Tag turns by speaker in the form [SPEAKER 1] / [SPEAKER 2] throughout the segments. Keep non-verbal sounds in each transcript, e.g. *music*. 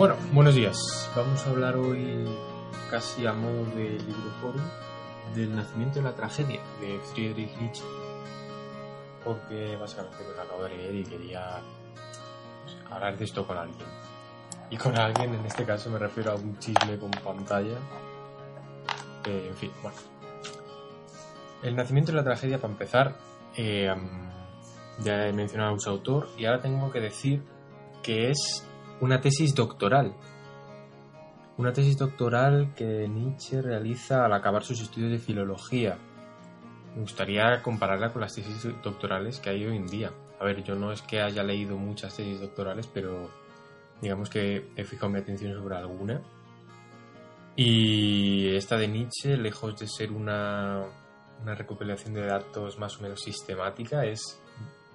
[SPEAKER 1] Bueno, buenos días. Vamos a hablar hoy casi a modo de libro forum del nacimiento de la tragedia de Friedrich Nietzsche. Porque básicamente me lo acabo de leer y quería pues, hablar de esto con alguien. Y con alguien, en este caso me refiero a un chisme con pantalla. Eh, en fin, bueno. El nacimiento de la tragedia, para empezar, eh, ya he mencionado a su autor y ahora tengo que decir que es una tesis doctoral. Una tesis doctoral que Nietzsche realiza al acabar sus estudios de filología. Me gustaría compararla con las tesis doctorales que hay hoy en día. A ver, yo no es que haya leído muchas tesis doctorales, pero digamos que he fijado mi atención sobre alguna. Y esta de Nietzsche, lejos de ser una, una recopilación de datos más o menos sistemática, es,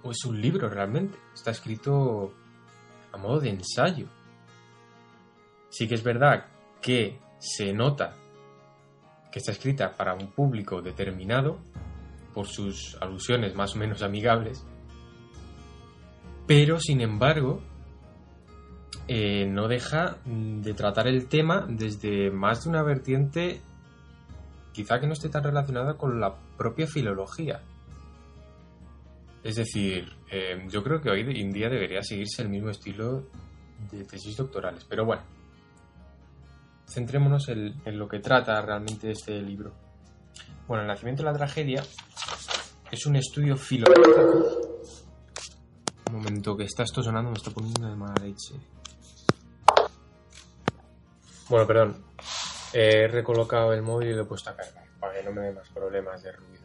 [SPEAKER 1] es un libro realmente. Está escrito a modo de ensayo. Sí que es verdad que se nota que está escrita para un público determinado, por sus alusiones más o menos amigables, pero sin embargo eh, no deja de tratar el tema desde más de una vertiente quizá que no esté tan relacionada con la propia filología. Es decir, eh, yo creo que hoy en día debería seguirse el mismo estilo de tesis doctorales. Pero bueno, centrémonos en, lo que trata realmente este libro. Bueno, El nacimiento de la tragedia es un estudio filológico. Un momento que está esto sonando, me está poniendo de mala leche. Bueno, perdón. He recolocado el móvil y lo he puesto a cargar para que no me dé más problemas de ruido.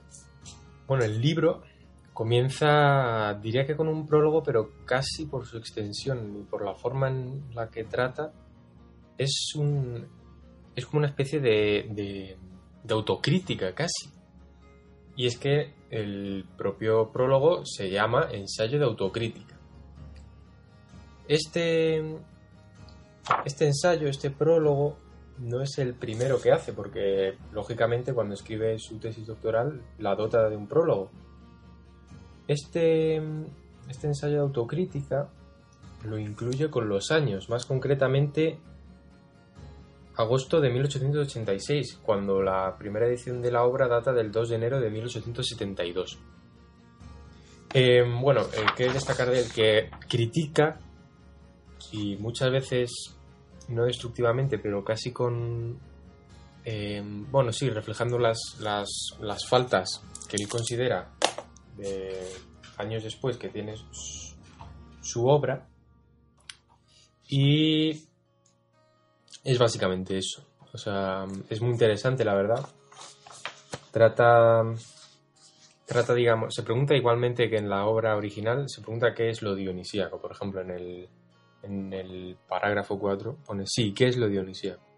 [SPEAKER 1] Bueno, el libro Comienza, diría que con un prólogo, pero casi por su extensión y por la forma en la que trata, es un es como una especie de, de, autocrítica casi. Y es que el propio prólogo se llama ensayo de autocrítica. Este, este ensayo, este prólogo, no es el primero que hace, porque lógicamente cuando escribe su tesis doctoral la dota de un prólogo este, este ensayo de autocrítica lo incluye con los años, más concretamente agosto de 1886, cuando la primera edición de la obra data del 2 de enero de 1872. Eh, bueno, el que destacar del que critica, y muchas veces no destructivamente, pero casi con. Eh, bueno, sí, reflejando las, las, las faltas que él considera años después que tiene su obra y es básicamente eso. O sea, es muy interesante, la verdad. Trata, trata, digamos, se pregunta igualmente que en la obra original, se pregunta qué es lo dionisíaco. Por ejemplo, en el, en el parágrafo 4 pone, sí, ¿qué es lo dionisíaco?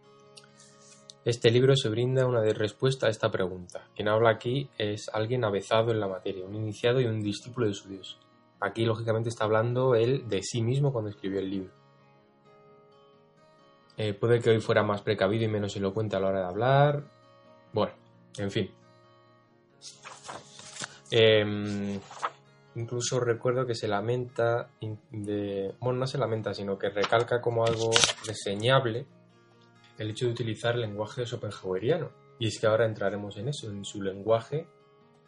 [SPEAKER 1] Este libro se brinda una respuesta a esta pregunta. Quien habla aquí es alguien avezado en la materia, un iniciado y un discípulo de su Dios. Aquí, lógicamente, está hablando él de sí mismo cuando escribió el libro. Eh, puede que hoy fuera más precavido y menos elocuente a la hora de hablar. Bueno, en fin. Em, incluso recuerdo que se lamenta de. Bueno, no se lamenta, sino que recalca como algo reseñable el hecho de utilizar lenguaje schopenhaueriano. Y es que ahora entraremos en eso, en su lenguaje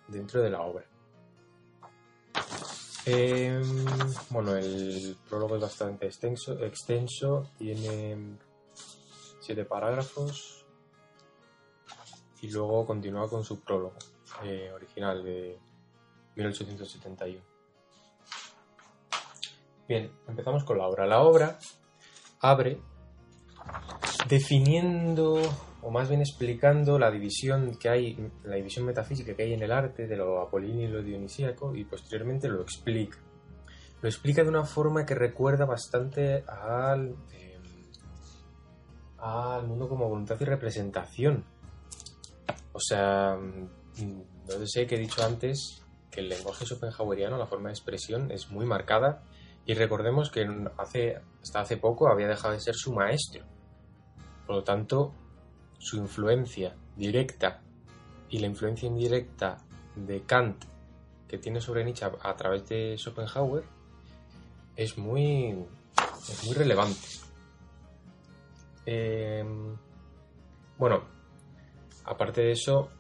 [SPEAKER 1] dentro de la obra. Em, bueno, el prólogo es bastante extenso, extenso tiene siete parágrafos y luego continúa con su prólogo eh, original de 1871. Bien, empezamos con la obra. La obra abre definiendo o más bien explicando la división que hay, la división metafísica que hay en el arte de lo apolíneo y lo dionisíaco y posteriormente lo explica. Lo explica de una forma que recuerda bastante al, eh, al mundo como voluntad y representación. O sea, no sé que he dicho antes que el lenguaje schopenhaueriano, la forma de expresión, es muy marcada y recordemos que hace, hasta hace poco había dejado de ser su maestro. Por lo tanto, su influencia directa y la influencia indirecta de Kant que tiene sobre Nietzsche a, través de Schopenhauer es muy, es muy relevante. Em, bueno, aparte de eso,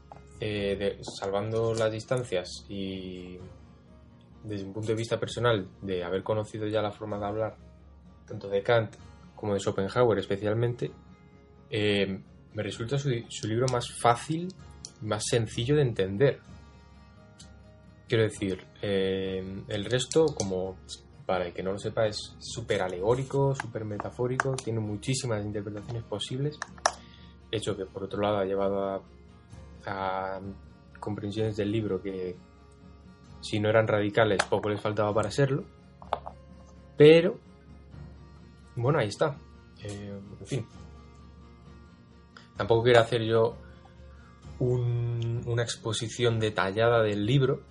[SPEAKER 1] eh, salvando las distancias y desde un punto de vista personal de haber conocido ya la forma de hablar tanto de Kant como de Schopenhauer especialmente, eh, me resulta su, libro más fácil, más sencillo de entender. Quiero decir, eh, el resto, como para el que no lo sepa, es súper alegórico, súper metafórico, tiene muchísimas interpretaciones posibles, hecho que por otro lado ha llevado a, comprensiones del libro que si no eran radicales poco les faltaba para serlo, pero bueno, ahí está. Eh, en fin, Tampoco quiero hacer yo una exposición detallada del libro,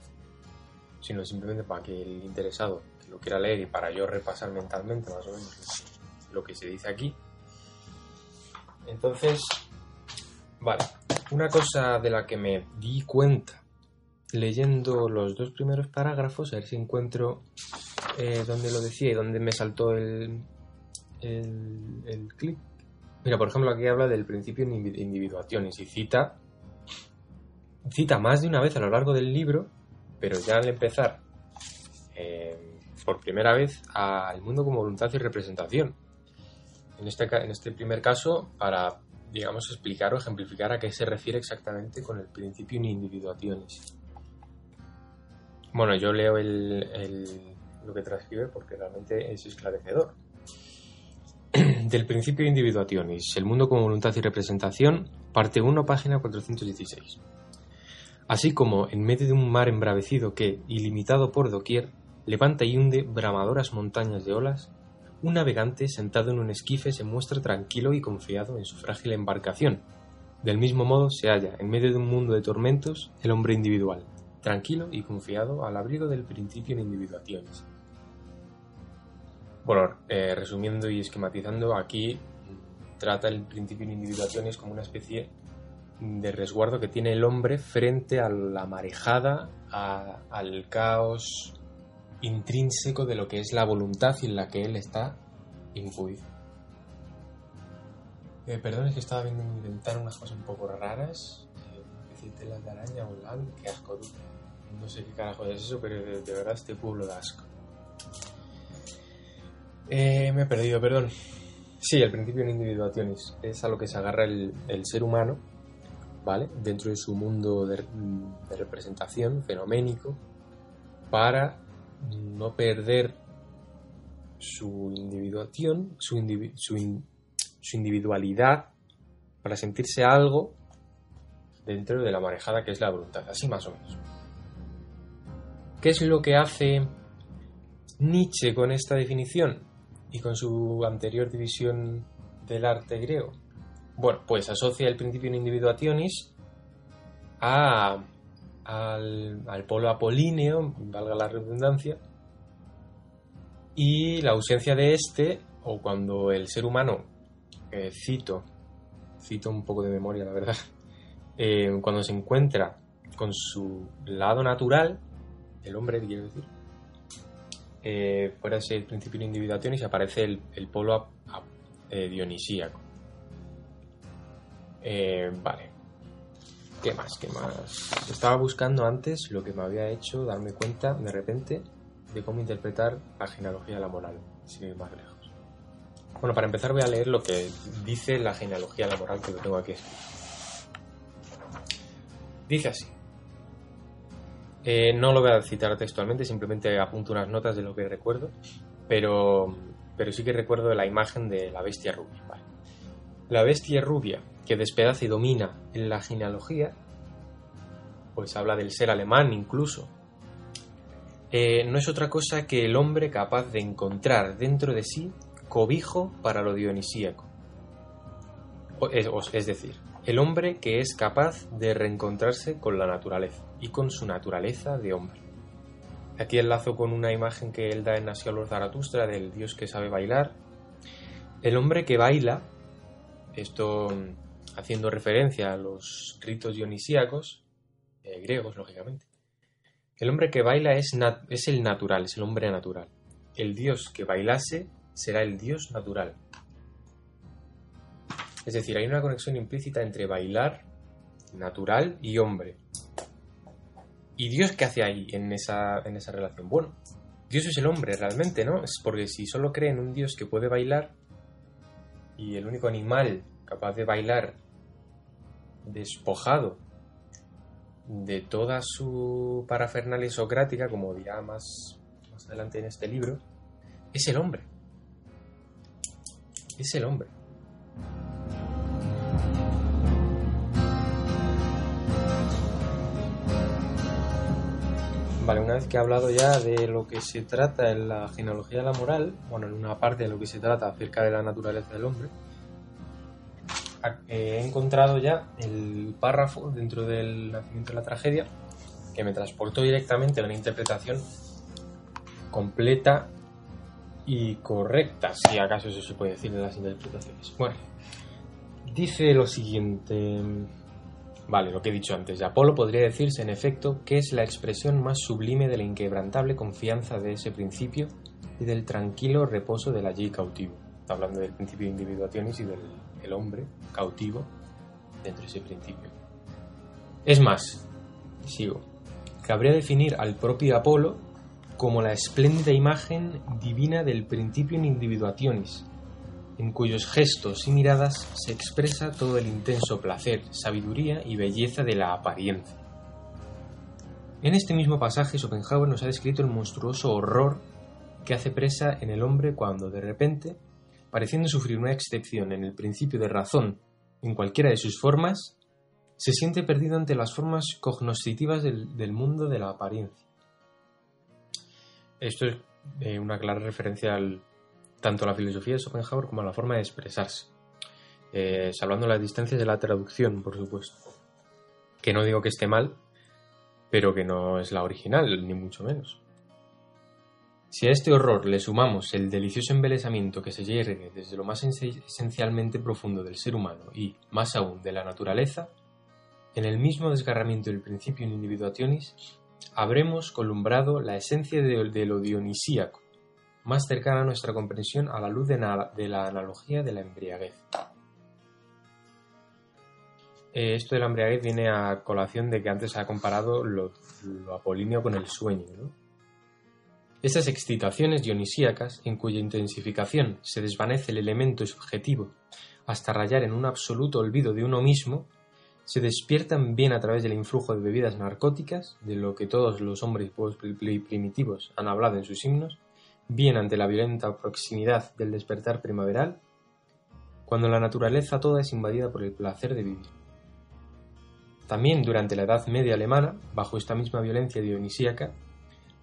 [SPEAKER 1] sino simplemente para que el interesado lo quiera leer y para yo repasar mentalmente más o menos lo que se dice aquí. Entonces, vale, una cosa de la que me di cuenta leyendo los dos primeros parágrafos, a ver si encuentro eh, donde lo decía y donde me saltó el, el, el clip Mira, por ejemplo, aquí habla del principio de individuaciones y cita, cita más de una vez a lo largo del libro, pero ya al empezar eh, por primera vez al mundo como voluntad y representación. En este, en este primer caso, para, digamos, explicar o ejemplificar a qué se refiere exactamente con el principio de individuaciones. Bueno, yo leo lo que transcribe porque realmente es esclarecedor. *clears throat* del principio de individuationis, el mundo como voluntad y representación, parte 1, página 416. Así como en medio de un mar embravecido que, ilimitado por doquier, levanta y hunde bramadoras montañas de olas, un navegante sentado en un esquife se muestra tranquilo y confiado en su frágil embarcación. Del mismo modo se halla, en medio de un mundo de tormentos, el hombre individual, tranquilo y confiado al abrigo del principio de individuaciones bueno, eh, resumiendo y esquematizando, aquí trata el principio de individuaciones como una especie de resguardo que tiene el hombre frente a la marejada, al caos intrínseco de lo que es la voluntad y en la que él está imbuido. Eh, perdón, es que estaba viendo inventar unas cosas un poco raras. Eh, telas de araña o lan, qué asco. No sé qué carajo es eso, pero de, de verdad este pueblo de asco. Eh, me he perdido, perdón. Sí, el principio de individuaciones es a lo que se agarra el, ser humano, ¿vale? Dentro de su mundo de, representación fenoménico, para no perder su individuación, su, su, individualidad, para sentirse algo dentro de la marejada que es la voluntad, así más o menos. ¿Qué es lo que hace Nietzsche con esta definición? Y con su anterior división del arte griego? Bueno, pues asocia el principio de individuationis a, al, polo apolíneo, valga la redundancia, y la ausencia de este, o cuando el ser humano, eh, cito, cito un poco de memoria, la verdad, eh, cuando se encuentra con su lado natural, el hombre, quiero decir, eh, fuera ese principio de individuación y se aparece el, polo eh, dionisíaco. Eh, vale. ¿Qué más? ¿Qué más? Estaba buscando antes lo que me había hecho darme cuenta de repente de cómo interpretar la genealogía de la moral, sin ir más lejos. Bueno, para empezar voy a leer lo que dice la genealogía de la moral que lo tengo aquí. Dice así. Eh, no lo voy a citar textualmente, simplemente apunto unas notas de lo que recuerdo, pero, pero sí que recuerdo la imagen de la bestia rubia. La bestia rubia que despedaza y domina en la genealogía, pues habla del ser alemán incluso, eh, no es otra cosa que el hombre capaz de encontrar dentro de sí cobijo para lo dionisíaco. es decir, el hombre que es capaz de reencontrarse con la naturaleza y con su naturaleza de hombre. Aquí enlazo con una imagen que él da en Asiolor Zaratustra del dios que sabe bailar. El hombre que baila, esto haciendo referencia a los ritos dionisíacos, eh, griegos, lógicamente. El hombre que baila es, es el natural, es el hombre natural. El dios que bailase será el dios natural. Es decir, hay una conexión implícita entre bailar, natural y hombre. ¿Y Dios qué hace ahí en esa, en esa relación? Bueno, Dios es el hombre realmente, ¿no? Es porque si solo cree en un Dios que puede bailar y el único animal capaz de bailar despojado de toda su parafernalia socrática, como dirá más, más adelante en este libro, es el hombre. Es el hombre. Vale, una vez que he hablado ya de lo que se trata en la genealogía de la moral, bueno, en una parte de lo que se trata acerca de la naturaleza del hombre, he encontrado ya el párrafo dentro del nacimiento de la tragedia que me transportó directamente a una interpretación completa y correcta, si acaso eso se puede decir de las interpretaciones. Bueno, dice lo siguiente. Vale, lo que he dicho antes. Apolo podría decirse, en efecto, que es la expresión más sublime de la inquebrantable confianza de ese principio y del tranquilo reposo del allí cautivo. Está hablando del principio de individuaciones y del hombre cautivo dentro de ese principio. Es más, sigo, cabría definir al propio Apolo como la espléndida imagen divina del principio in individuationis, en cuyos gestos y miradas se expresa todo el intenso placer, sabiduría y belleza de la apariencia. En este mismo pasaje Schopenhauer nos ha descrito el monstruoso horror que hace presa en el hombre cuando, de repente, pareciendo sufrir una excepción en el principio de razón en cualquiera de sus formas, se siente perdido ante las formas cognoscitivas del, mundo de la apariencia. Esto es eh, una clara referencia al tanto la filosofía de Schopenhauer como la forma de expresarse. Eh, salvando las distancias de la traducción, por supuesto. Que no digo que esté mal, pero que no es la original, ni mucho menos. Si a este horror le sumamos el delicioso embelesamiento que se yergue desde lo más esencialmente profundo del ser humano y, más aún, de la naturaleza, en el mismo desgarramiento del principio in individuationis, habremos columbrado la esencia de lo dionisíaco, más cercana a nuestra comprensión a la luz de, la analogía de la embriaguez. Eh, esto de la embriaguez viene a colación de que antes se ha comparado lo, apolíneo con el sueño. Esas excitaciones dionisíacas, en cuya intensificación se desvanece el elemento subjetivo hasta rayar en un absoluto olvido de uno mismo, se despiertan bien a través del influjo de bebidas narcóticas, de lo que todos los hombres primitivos han hablado en sus himnos, bien ante la violenta proximidad del despertar primaveral, cuando la naturaleza toda es invadida por el placer de vivir. También durante la Edad Media alemana, bajo esta misma violencia dionisíaca,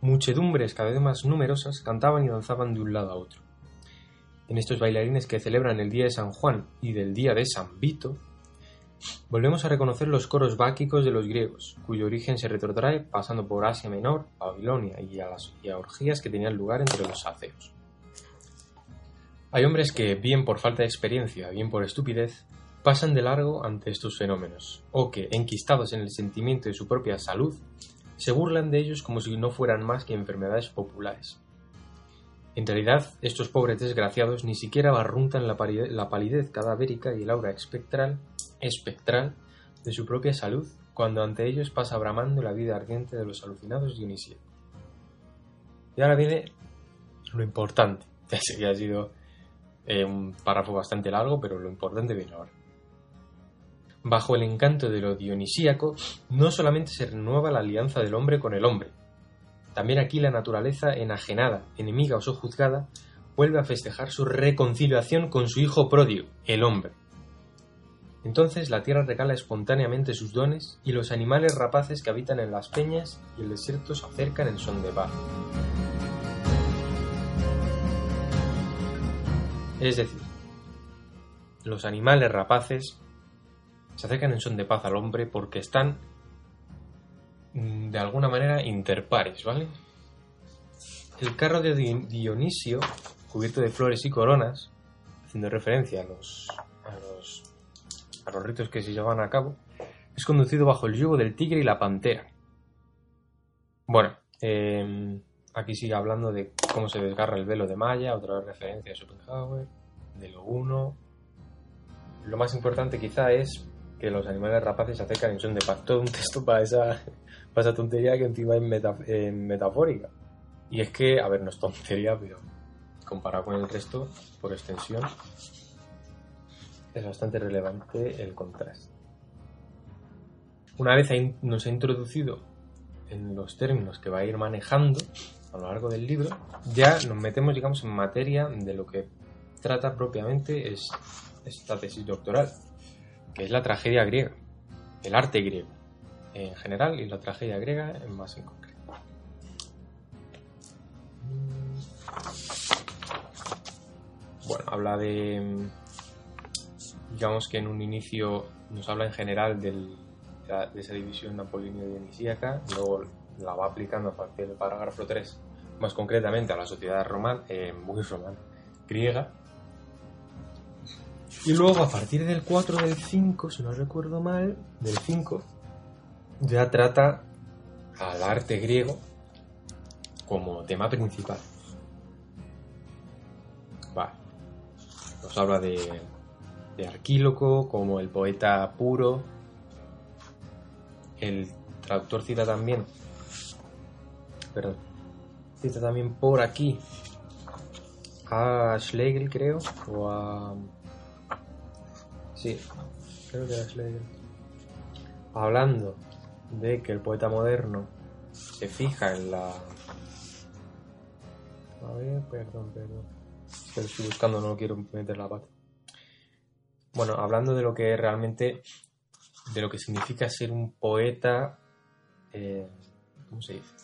[SPEAKER 1] muchedumbres cada vez más numerosas cantaban y danzaban de un lado a otro. En estos bailarines que celebran el día de San Juan y del día de San Vito, Volvemos a reconocer los coros báquicos de los griegos, cuyo origen se retrotrae pasando por Asia Menor, Babilonia y a las orgías que tenían lugar entre los saceos. Hay hombres que, bien por falta de experiencia, bien por estupidez, pasan de largo ante estos fenómenos, o que, enquistados en el sentimiento de su propia salud, se burlan de ellos como si no fueran más que enfermedades populares. En realidad, estos pobres desgraciados ni siquiera barruntan la, palidez cadavérica y el aura espectral espectral de su propia salud cuando ante ellos pasa bramando la vida ardiente de los alucinados Dionisíacos. Y ahora viene lo importante. *laughs* Ya sé que ha sido eh, un párrafo bastante largo, pero lo importante viene ahora. Bajo el encanto de lo dionisíaco, no solamente se renueva la alianza del hombre con el hombre, también aquí la naturaleza enajenada, enemiga o sojuzgada, vuelve a festejar su reconciliación con su hijo pródigo, el hombre Entonces la tierra regala espontáneamente sus dones y los animales rapaces que habitan en las peñas y el desierto se acercan en son de paz. Es decir, los animales rapaces se acercan en son de paz al hombre porque están de alguna manera interpares, ¿vale? El carro de Dionisio, cubierto de flores y coronas, haciendo referencia a los, a los, a los ritos que se llevan a cabo, es conducido bajo el yugo del tigre y la pantera. Bueno, eh, Aquí sigue hablando de cómo se desgarra el velo de Maya, otra vez referencia a Schopenhauer, de lo uno. Lo más importante quizá es que los animales rapaces acercan en son de paz. Todo un texto para esa, para esa tontería que encima es metafórica. Y es que, a ver, no es tontería, pero comparado con el resto, por extensión, es bastante relevante el contraste. Una vez nos ha introducido en los términos que va a ir manejando, a lo largo del libro, ya nos metemos, digamos, en materia de lo que trata propiamente es esta tesis doctoral, que es la tragedia griega, el arte griego en general y la tragedia griega en más en concreto. Bueno, habla de, digamos que en un inicio nos habla en general de esa división napoleonio-dionisíaca, luego la va aplicando a partir del parágrafo 3, más concretamente a la sociedad romana, eh, muy romana, griega. Y luego a partir del 4 del 5, si no recuerdo mal, del 5, ya trata al arte griego como tema principal. Va. Nos habla de, de Arquíloco como el poeta puro. El traductor cita también perdón. Cita también por aquí a Schlegel, creo, o a. Sí, creo que a Schlegel. Hablando de que el poeta moderno se fija en la. A ver, perdón, perdón. estoy buscando, no quiero meter la pata. Bueno, hablando de lo que realmente. de lo que significa ser un poeta. Eh, ¿Cómo se dice?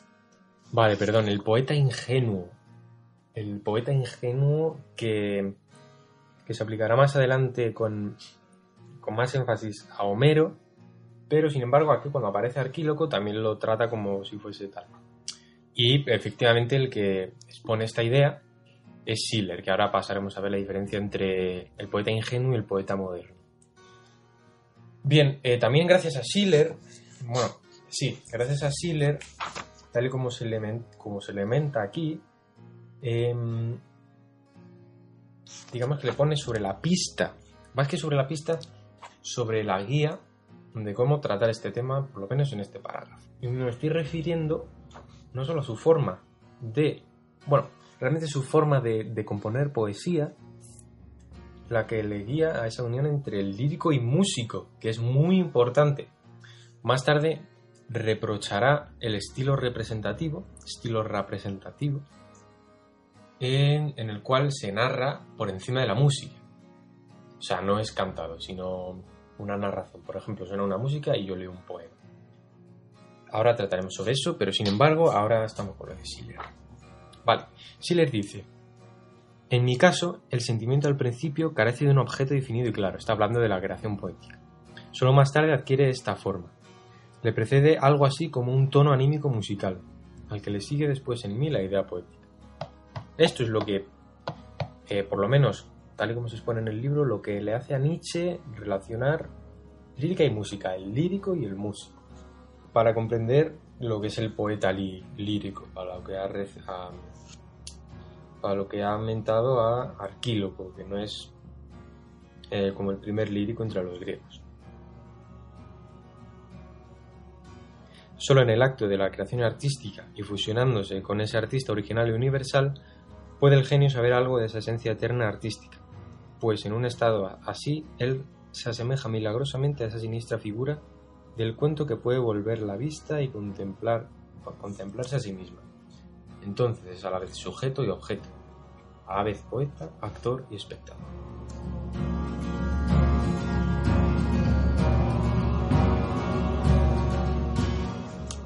[SPEAKER 1] Vale, perdón, el poeta ingenuo. El poeta ingenuo que, que se aplicará más adelante con, con más énfasis a Homero, pero sin embargo aquí cuando aparece Arquíloco también lo trata como si fuese tal. Y efectivamente el que expone esta idea es Schiller, que ahora pasaremos a ver la diferencia entre el poeta ingenuo y el poeta moderno. Bien, eh, también gracias a Schiller, bueno, sí, gracias a Schiller tal y como se, como se aquí, em, digamos que le pone sobre la pista, más que sobre la pista, sobre la guía de cómo tratar este tema, por lo menos en este parágrafo. Y me estoy refiriendo no solo a su forma de, bueno, realmente su forma de, de componer poesía, la que le guía a esa unión entre el lírico y músico, que es muy importante. Más tarde reprochará el estilo representativo, estilo representativo, en, el cual se narra por encima de la música. O sea, no es cantado, sino una narración. Por ejemplo, suena una música y yo leo un poema. Ahora trataremos sobre eso, pero sin embargo, ahora estamos con lo de Schiller. Vale, Schiller dice, en mi caso, el sentimiento al principio carece de un objeto definido y claro, está hablando de la creación poética. Solo más tarde adquiere esta forma, le precede algo así como un tono anímico musical, al que le sigue después en mí la idea poética. Esto es lo que, eh, por lo menos, tal y como se expone en el libro, lo que le hace a Nietzsche relacionar lírica y música, el lírico y el músico, para comprender lo que es el poeta lírico, para lo que ha, para lo que ha mentado a Arquíloco, que no es eh, como el primer lírico entre los griegos. Solo en el acto de la creación artística y fusionándose con ese artista original y universal, puede el genio saber algo de esa esencia eterna artística, pues en un estado así él se asemeja milagrosamente a esa siniestra figura del cuento que puede volver la vista y contemplar, contemplarse a sí misma. Entonces es a la vez sujeto y objeto, a la vez poeta, actor y espectador.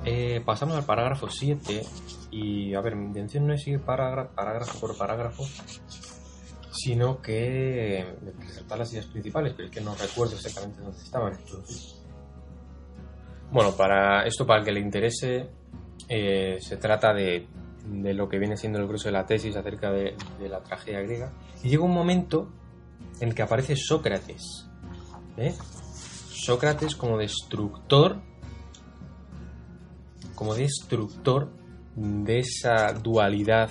[SPEAKER 1] Eh, pasamos al parágrafo 7 y a ver, mi intención no es ir parágrafo por parágrafo, sino que resaltar las ideas principales, pero es que no recuerdo exactamente dónde estaban. Entonces, bueno, para esto, para el que le interese, eh, se trata de, de, lo que viene siendo el grueso de la tesis acerca de, la tragedia griega. Y llega un momento en el que aparece Sócrates. ¿eh? Sócrates como destructor, como destructor de esa dualidad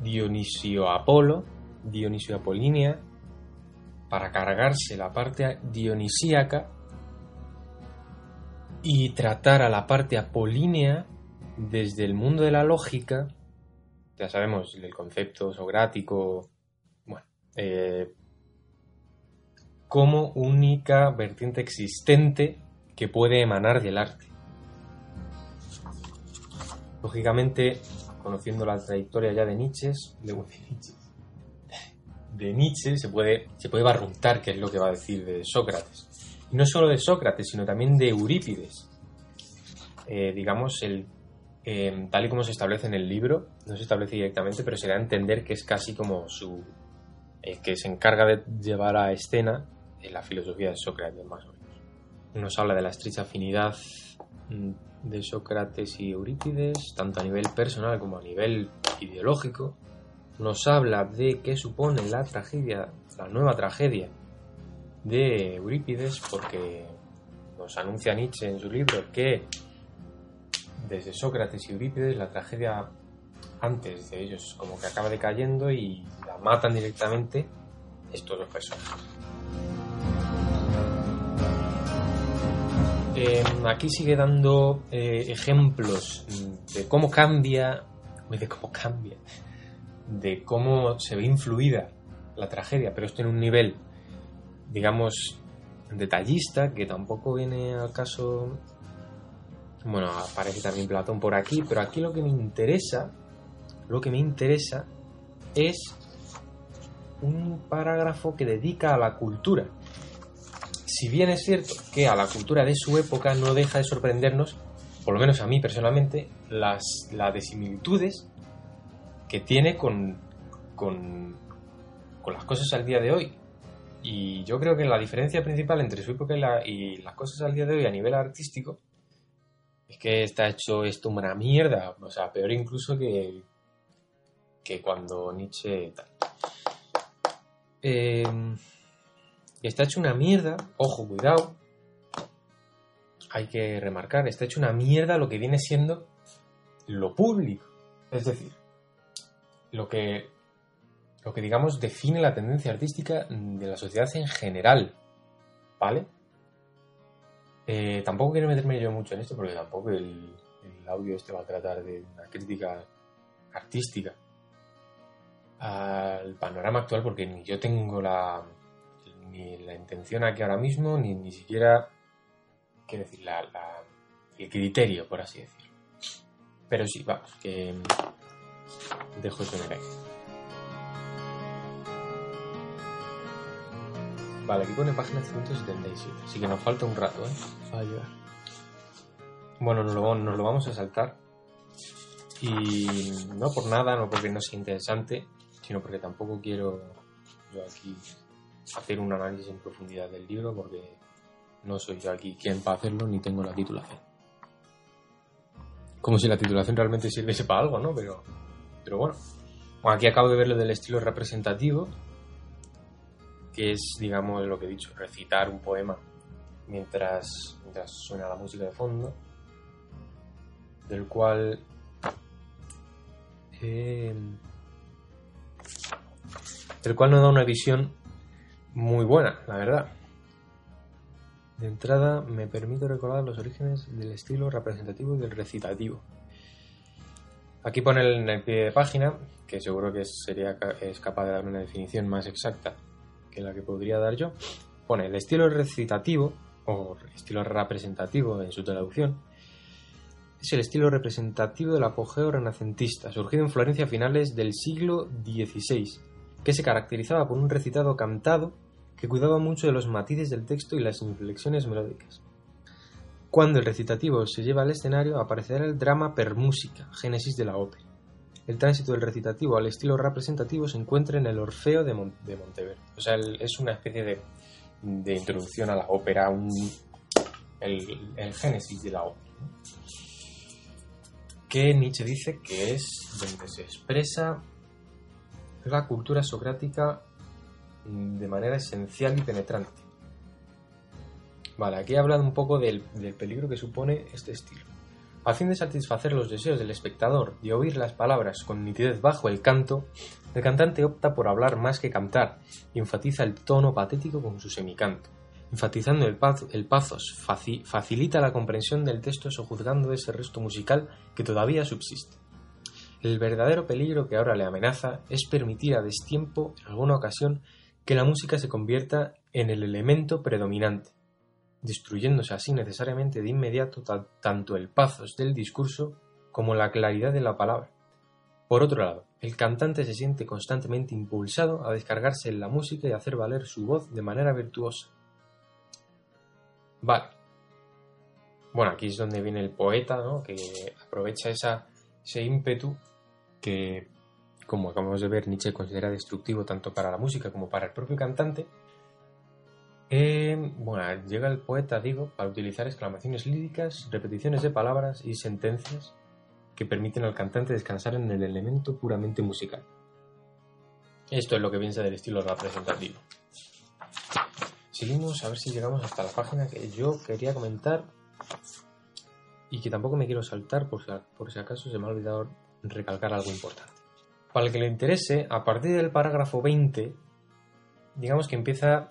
[SPEAKER 1] Dionisio-Apolo, Dionisio-Apolínea, para cargarse la parte dionisíaca y tratar a la parte apolínea desde el mundo de la lógica, ya sabemos, el concepto socrático, bueno, eh, como única vertiente existente que puede emanar del arte. Lógicamente, conociendo la trayectoria ya de Nietzsche, de, Nietzsche, de Nietzsche se puede, se puede barruntar qué es lo que va a decir de Sócrates. Y no solo de Sócrates, sino también de Eurípides. Eh, digamos, el, eh, tal y como se establece en el libro, no se establece directamente, pero se da a entender que es casi como su... Eh, que se encarga de llevar a escena la filosofía de Sócrates, más o menos. Nos habla de la estrecha afinidad mm, de Sócrates y Eurípides, tanto a nivel personal como a nivel ideológico. Nos habla de qué supone la tragedia, la nueva tragedia de Eurípides, porque nos anuncia Nietzsche en su libro que desde Sócrates y Eurípides la tragedia antes de ellos como que acaba decayendo y la matan directamente estos dos personajes. Eh, aquí sigue dando eh, ejemplos de cómo cambia, de cómo cambia, de cómo se ve influida la tragedia, pero esto en un nivel, digamos, detallista, que tampoco viene al caso. Bueno, aparece también Platón por aquí, pero aquí lo que me interesa, lo que me interesa es un parágrafo que dedica a la cultura si bien es cierto que a la cultura de su época no deja de sorprendernos, por lo menos a mí personalmente, las, las desimilitudes que tiene con, con, con, las cosas al día de hoy. Y yo creo que la diferencia principal entre su época y, la, las cosas al día de hoy a nivel artístico es que está hecho esto una mierda, o sea, peor incluso que, que cuando Nietzsche tal. Eh, está hecho una mierda, ojo, cuidado, hay que remarcar, está hecho una mierda lo que viene siendo lo público. Es decir, lo que, lo que digamos define la tendencia artística de la sociedad en general. ¿Vale? Eh, tampoco quiero meterme yo mucho en esto porque tampoco el, audio este va a tratar de una crítica artística al panorama actual porque ni yo tengo la, ni la intención aquí ahora mismo, ni, ni siquiera, quiero decir, la, el criterio, por así decirlo. Pero sí, vamos, que dejo eso en el aire. Vale, aquí pone página 177, así que nos falta un rato, ¿eh? Bueno, nos lo, nos lo vamos a saltar. Y no por nada, no porque no sea interesante, sino porque tampoco quiero yo aquí hacer un análisis en profundidad del libro porque no soy yo aquí quien para hacerlo ni tengo la titulación. Como si la titulación realmente sirviese para algo, ¿no? Pero, pero bueno. Aquí acabo de ver lo del estilo representativo, que es, digamos, lo que he dicho, recitar un poema mientras, suena la música de fondo, del cual eh, del cual nos da una visión muy buena, la verdad. De entrada me permito recordar los orígenes del estilo representativo y del recitativo. Aquí pone en el pie de página, que seguro que sería es capaz de dar una definición más exacta que la que podría dar yo. Pone el estilo recitativo, o estilo representativo en su traducción, es el estilo representativo del apogeo renacentista, surgido en Florencia a finales del siglo XVI, que se caracterizaba por un recitado cantado que cuidaba mucho de los matices del texto y las inflexiones melódicas. Cuando el recitativo se lleva al escenario, aparecerá el drama per música, génesis de la ópera. El tránsito del recitativo al estilo representativo se encuentra en el Orfeo de, Monteverde. O sea, es una especie de, introducción a la ópera, el, génesis de la ópera. Que Nietzsche dice que es donde se expresa la cultura socrática de manera esencial y penetrante. Vale, aquí he hablado un poco del, peligro que supone este estilo. A fin de satisfacer los deseos del espectador y oír las palabras con nitidez bajo el canto, el cantante opta por hablar más que cantar y enfatiza el tono patético con su semicanto. Enfatizando el, el pathos, facilita la comprensión del texto sojuzgando ese resto musical que todavía subsiste. El verdadero peligro que ahora le amenaza es permitir a destiempo, en alguna ocasión, que la música se convierta en el elemento predominante, destruyéndose así necesariamente de inmediato tanto el pathos del discurso como la claridad de la palabra. Por otro lado, el cantante se siente constantemente impulsado a descargarse en la música y hacer valer su voz de manera virtuosa. Vale. Bueno, aquí es donde viene el poeta, ¿no? Que aprovecha esa, ese ímpetu que, como acabamos de ver, Nietzsche considera destructivo tanto para la música como para el propio cantante. Eh, bueno, llega el poeta, digo, para utilizar exclamaciones líricas, repeticiones de palabras y sentencias que permiten al cantante descansar en el elemento puramente musical. Esto es lo que piensa del estilo representativo. Seguimos a ver si llegamos hasta la página que yo quería comentar y que tampoco me quiero saltar por si, por si acaso se me ha olvidado recalcar algo importante. Para el que le interese, a partir del parágrafo 20, digamos que empieza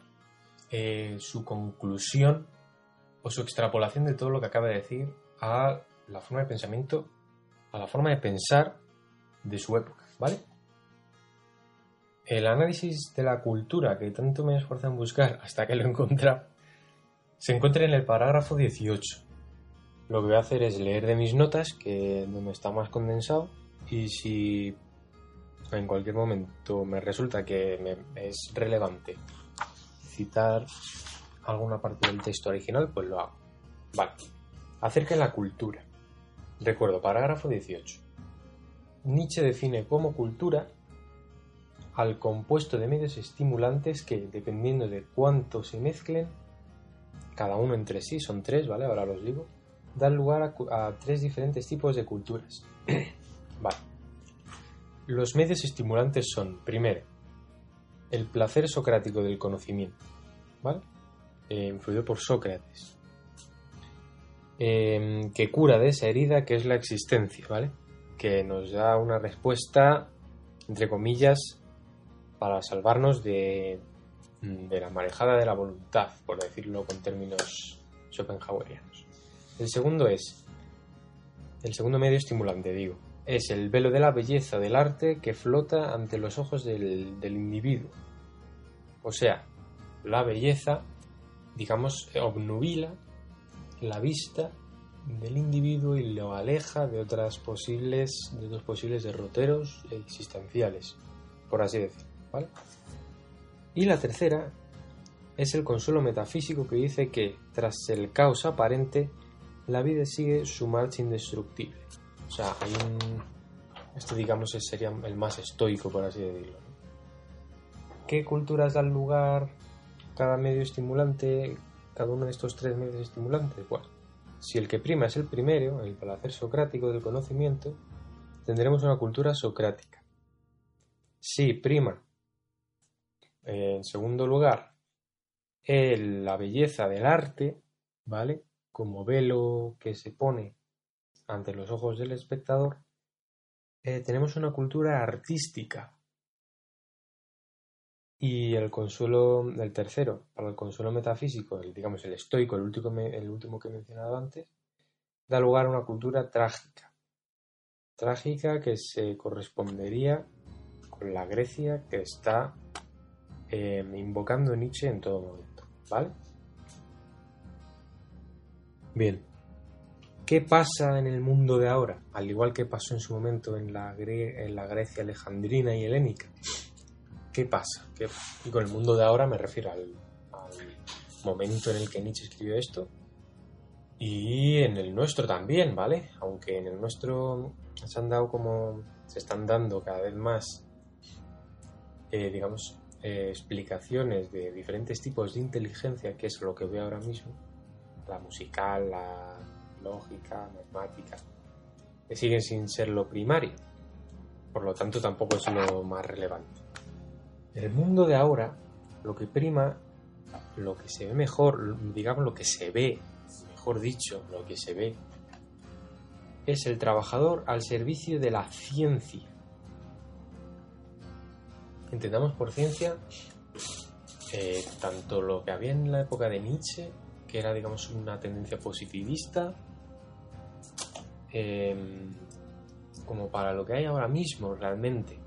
[SPEAKER 1] eh, su conclusión o su extrapolación de todo lo que acaba de decir a la forma de pensamiento, a la forma de pensar de su época, ¿vale? El análisis de la cultura que tanto me esfuerzo en buscar hasta que lo encontré se encuentra en el parágrafo 18. Lo que voy a hacer es leer de mis notas, que donde está más condensado, y si en cualquier momento me resulta que es relevante citar alguna parte del texto original, pues lo hago. Vale. Acerca de la cultura. Recuerdo, parágrafo 18. Nietzsche define como cultura al compuesto de medios estimulantes que, dependiendo de cuánto se mezclen, cada uno entre sí, son tres, ¿vale? Ahora los digo, dan lugar a, a tres diferentes tipos de culturas. *clears throat* vale. Los medios estimulantes son, primero, el placer socrático del conocimiento, ¿vale? Eh, influido por Sócrates, em, que cura de esa herida que es la existencia, ¿vale? Que nos da una respuesta, entre comillas, para salvarnos de, de la marejada de la voluntad, por decirlo con términos schopenhauerianos. El segundo es, el segundo medio estimulante, digo, es el velo de la belleza del arte que flota ante los ojos del, individuo. O sea, la belleza, digamos, obnubila la vista del individuo y lo aleja de otras posibles, de otros posibles derroteros existenciales, por así decirlo. Y la tercera es el consuelo metafísico que dice que tras el caos aparente, la vida sigue su marcha indestructible. O sea, hay un... Esto digamos sería el más estoico, por así decirlo. ¿Qué culturas dan lugar cada medio estimulante, cada uno de estos tres medios estimulantes? Bueno, si el que prima es el primero, el placer socrático del conocimiento, tendremos una cultura socrática. Si prima, en segundo lugar, la belleza del arte, ¿vale? Como velo que se pone ante los ojos del espectador, eh, tenemos una cultura artística. Y el consuelo del tercero, para el consuelo metafísico, el, digamos el estoico, el último, el último que he mencionado antes, da lugar a una cultura trágica. Trágica que se correspondería con la Grecia que está eh, invocando Nietzsche en todo momento. ¿Vale? Bien, ¿Qué pasa en el mundo de ahora? Al igual que pasó en su momento en la, Grecia alejandrina y helénica. ¿Qué pasa? Y con el mundo de ahora me refiero al, momento en el que Nietzsche escribió esto. Y en el nuestro también, ¿vale? Aunque en el nuestro se han dado como. se están dando cada vez más, eh, digamos, eh, explicaciones de diferentes tipos de inteligencia, que es lo que veo ahora mismo. La musical, la lógica, matemática, que siguen sin ser lo primario. Por lo tanto, tampoco es lo más relevante. En el mundo de ahora, lo que prima, lo que se ve mejor, digamos lo que se ve, mejor dicho, lo que se ve, es el trabajador al servicio de la ciencia. Entendamos por ciencia eh, tanto lo que había en la época de Nietzsche, que era digamos una tendencia positivista, em, como para lo que hay ahora mismo realmente.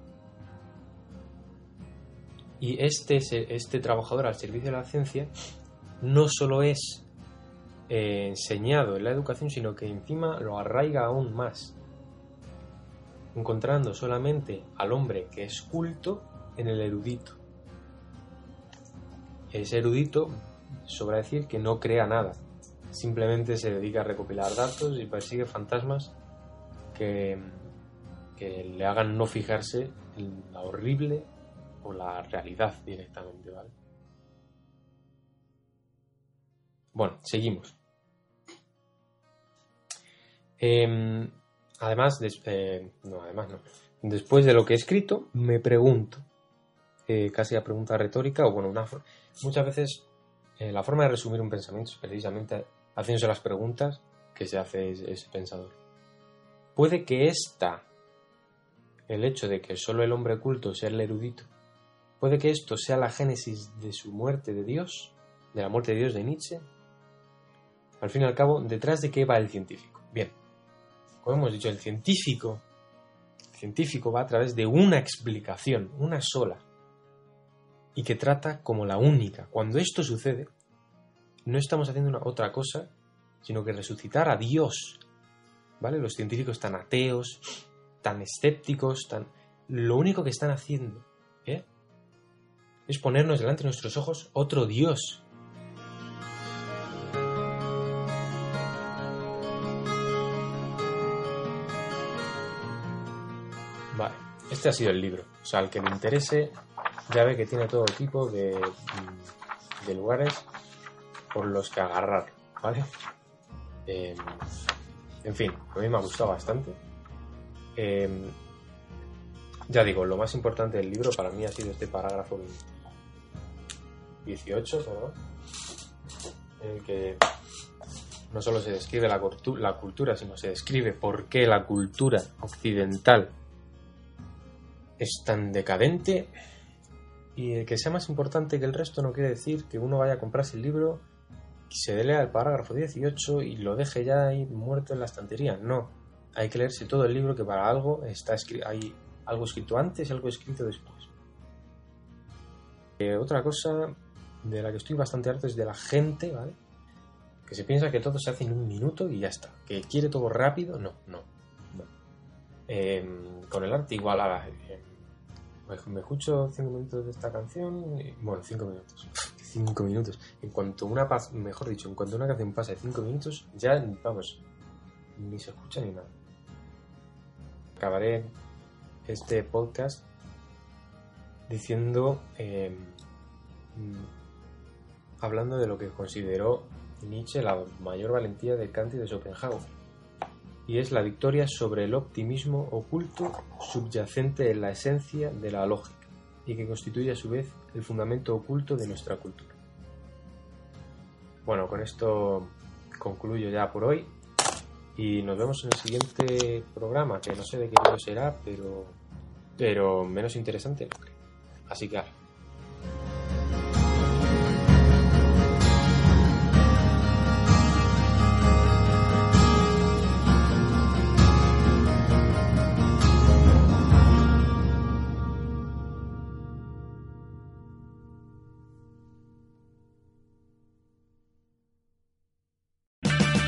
[SPEAKER 1] Y este, este trabajador al servicio de la ciencia no solo es eh, enseñado en la educación, sino que encima lo arraiga aún más, encontrando solamente al hombre que es culto en el erudito. Ese erudito, sobra decir que no crea nada, simplemente se dedica a recopilar datos y persigue fantasmas que, que le hagan no fijarse en la horrible o la realidad directamente, ¿vale? Bueno, seguimos. Em, además, eh, no, además no. Después de lo que he escrito, me pregunto, eh, casi a pregunta retórica, o bueno, una, muchas veces eh, la forma de resumir un pensamiento es precisamente haciéndose las preguntas que se hace ese pensador. Puede que esta, el hecho de que solo el hombre culto sea el erudito, puede que esto sea la génesis de su muerte de Dios, de la muerte de Dios de Nietzsche. Al fin y al cabo, ¿detrás de qué va el científico? Bien, como hemos dicho, el científico, científico va a través de una explicación, una sola, y que trata como la única. Cuando esto sucede, no estamos haciendo una, otra cosa, sino que resucitar a Dios. ¿Vale? Los científicos tan ateos, tan escépticos, tan... Lo único que están haciendo ¿eh? es ponernos delante de nuestros ojos otro Dios, Vale, este ha sido el libro. O sea, al que le interese, ya ve que tiene todo tipo de, mm, de lugares por los que agarrar, ¿vale? Em, en fin, a mí me ha gustado bastante. Em, ya digo, lo más importante del libro para mí ha sido este parágrafo 18, ¿verdad? En el que no solo se describe la, la cultura, sino se describe por qué la cultura occidental es tan decadente y que sea más importante que el resto no quiere decir que uno vaya a comprarse el libro se lea el parágrafo 18 y lo deje ya ahí muerto en la estantería. No, hay que leerse todo el libro que para algo está hay algo escrito antes y algo escrito después. Eh, otra cosa de la que estoy bastante harto es de la gente, ¿vale? Que se piensa que todo se hace en un minuto y ya está. Que quiere todo rápido, no, no. Em, con el arte igual a la, me escucho cinco minutos de esta canción, y, bueno, cinco minutos, cinco minutos. En cuanto una paz, mejor dicho, en cuanto una canción pasa de cinco minutos, ya, vamos, ni se escucha ni nada. Acabaré este podcast diciendo, em, hablando de lo que consideró Nietzsche la mayor valentía de Kant y de Schopenhauer y es la victoria sobre el optimismo oculto subyacente en la esencia de la lógica y que constituye a su vez el fundamento oculto de nuestra cultura. Bueno, con esto concluyo ya por hoy y nos vemos en el siguiente programa, que no sé de qué será, pero, pero menos interesante. Así que...